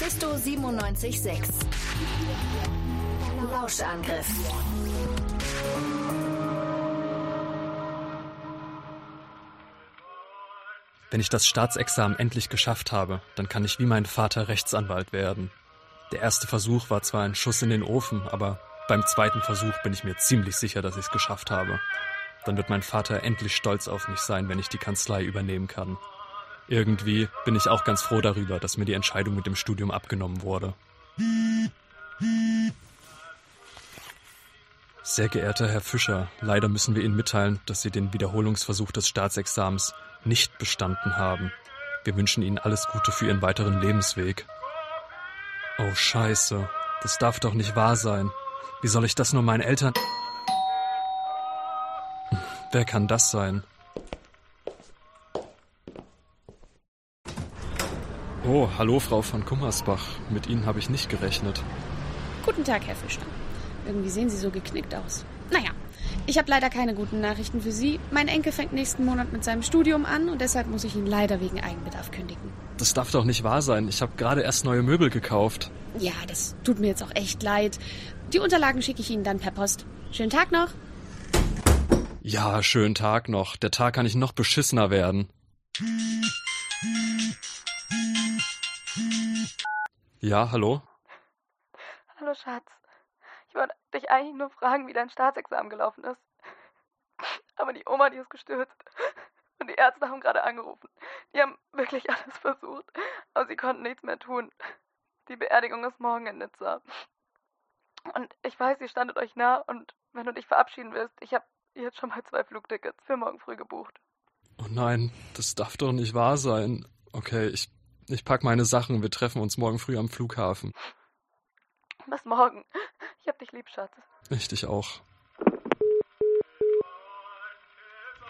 Mephisto 976. Lauschangriff. Wenn ich das Staatsexamen endlich geschafft habe, dann kann ich wie mein Vater Rechtsanwalt werden. Der erste Versuch war zwar ein Schuss in den Ofen, aber beim zweiten Versuch bin ich mir ziemlich sicher, dass ich es geschafft habe. Dann wird mein Vater endlich stolz auf mich sein, wenn ich die Kanzlei übernehmen kann. Irgendwie bin ich auch ganz froh darüber, dass mir die Entscheidung mit dem Studium abgenommen wurde. Sehr geehrter Herr Fischer, leider müssen wir Ihnen mitteilen, dass Sie den Wiederholungsversuch des Staatsexamens nicht bestanden haben. Wir wünschen Ihnen alles Gute für Ihren weiteren Lebensweg. Oh Scheiße, das darf doch nicht wahr sein. Wie soll ich das nur meinen Eltern... Wer kann das sein? Oh, hallo Frau von Kummersbach. Mit Ihnen habe ich nicht gerechnet. Guten Tag, Herr Fischer. Irgendwie sehen Sie so geknickt aus. Naja, ich habe leider keine guten Nachrichten für Sie. Mein Enkel fängt nächsten Monat mit seinem Studium an und deshalb muss ich ihn leider wegen Eigenbedarf kündigen. Das darf doch nicht wahr sein. Ich habe gerade erst neue Möbel gekauft. Ja, das tut mir jetzt auch echt leid. Die Unterlagen schicke ich Ihnen dann per Post. Schönen Tag noch. Ja, schönen Tag noch. Der Tag kann nicht noch beschissener werden. Ja, hallo? Hallo Schatz. Ich wollte dich eigentlich nur fragen, wie dein Staatsexamen gelaufen ist. Aber die Oma, die ist gestürzt. Und die Ärzte haben gerade angerufen. Die haben wirklich alles versucht, aber sie konnten nichts mehr tun. Die Beerdigung ist morgen in Nizza. Und ich weiß, ihr standet euch nah und wenn du dich verabschieden willst, ich habe jetzt schon mal zwei Flugtickets für morgen früh gebucht. Oh nein, das darf doch nicht wahr sein. Okay, ich, ich pack meine Sachen. Wir treffen uns morgen früh am Flughafen. Bis morgen. Ich hab dich lieb, Schatz. Ich dich auch.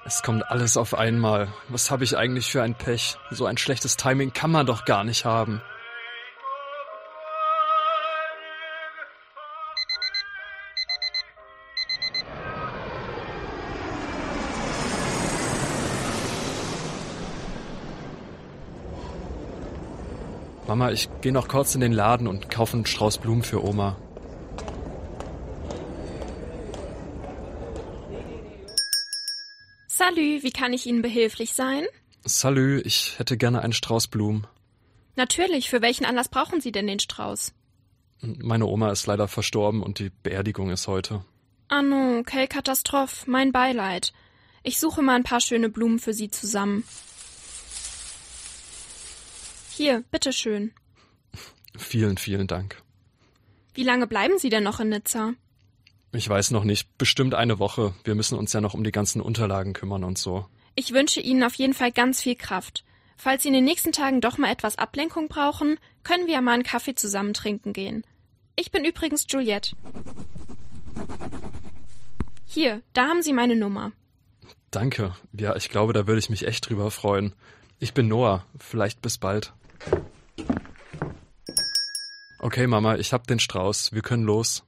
Es kommt alles auf einmal. Was habe ich eigentlich für ein Pech? So ein schlechtes Timing kann man doch gar nicht haben. Mama, ich gehe noch kurz in den Laden und kaufe einen Strauß Blumen für Oma. Salü, wie kann ich Ihnen behilflich sein? Salü, ich hätte gerne einen Strauß Blumen. Natürlich, für welchen Anlass brauchen Sie denn den Strauß? Meine Oma ist leider verstorben und die Beerdigung ist heute. Ah no, okay, Katastrophe, mein Beileid. Ich suche mal ein paar schöne Blumen für Sie zusammen. Hier, bitteschön. Vielen, vielen Dank. Wie lange bleiben Sie denn noch in Nizza? Ich weiß noch nicht. Bestimmt eine Woche. Wir müssen uns ja noch um die ganzen Unterlagen kümmern und so. Ich wünsche Ihnen auf jeden Fall ganz viel Kraft. Falls Sie in den nächsten Tagen doch mal etwas Ablenkung brauchen, können wir ja mal einen Kaffee zusammen trinken gehen. Ich bin übrigens Juliette. Hier, da haben Sie meine Nummer. Danke. Ja, ich glaube, da würde ich mich echt drüber freuen. Ich bin Noah. Vielleicht bis bald. Okay, Mama, ich hab den Strauß. Wir können los.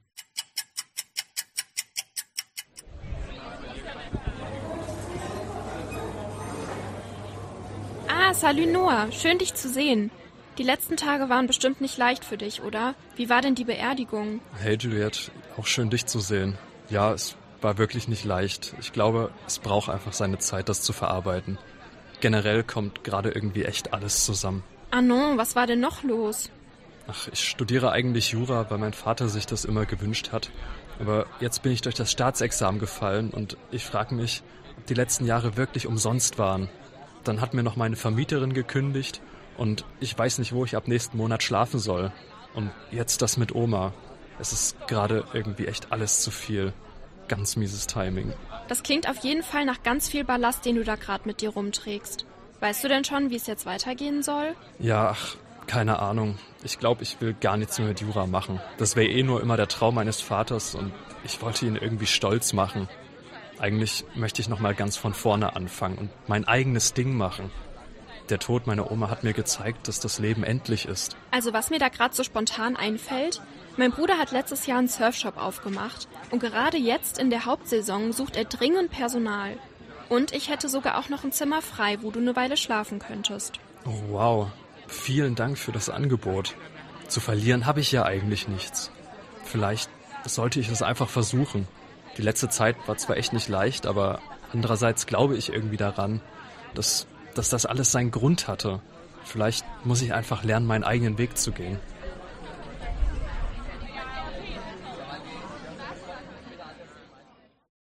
Ah, salut Noah. Schön dich zu sehen. Die letzten Tage waren bestimmt nicht leicht für dich, oder? Wie war denn die Beerdigung? Hey Juliette, auch schön dich zu sehen. Ja, es war wirklich nicht leicht. Ich glaube, es braucht einfach seine Zeit, das zu verarbeiten. Generell kommt gerade irgendwie echt alles zusammen. Ah non, was war denn noch los? Ach, ich studiere eigentlich Jura, weil mein Vater sich das immer gewünscht hat. Aber jetzt bin ich durch das Staatsexamen gefallen und ich frage mich, ob die letzten Jahre wirklich umsonst waren. Dann hat mir noch meine Vermieterin gekündigt und ich weiß nicht, wo ich ab nächsten Monat schlafen soll. Und jetzt das mit Oma. Es ist gerade irgendwie echt alles zu viel. Ganz mieses Timing. Das klingt auf jeden Fall nach ganz viel Ballast, den du da gerade mit dir rumträgst. Weißt du denn schon, wie es jetzt weitergehen soll? Ja, ach, keine Ahnung. Ich glaube, ich will gar nichts mehr mit Jura machen. Das wäre eh nur immer der Traum meines Vaters und ich wollte ihn irgendwie stolz machen. Eigentlich möchte ich nochmal ganz von vorne anfangen und mein eigenes Ding machen. Der Tod meiner Oma hat mir gezeigt, dass das Leben endlich ist. Also was mir da gerade so spontan einfällt, mein Bruder hat letztes Jahr einen Surfshop aufgemacht und gerade jetzt in der Hauptsaison sucht er dringend Personal. Und ich hätte sogar auch noch ein Zimmer frei, wo du eine Weile schlafen könntest. Oh, wow. Vielen Dank für das Angebot. Zu verlieren habe ich ja eigentlich nichts. Vielleicht sollte ich es einfach versuchen. Die letzte Zeit war zwar echt nicht leicht, aber andererseits glaube ich irgendwie daran, dass, dass das alles seinen Grund hatte. Vielleicht muss ich einfach lernen, meinen eigenen Weg zu gehen.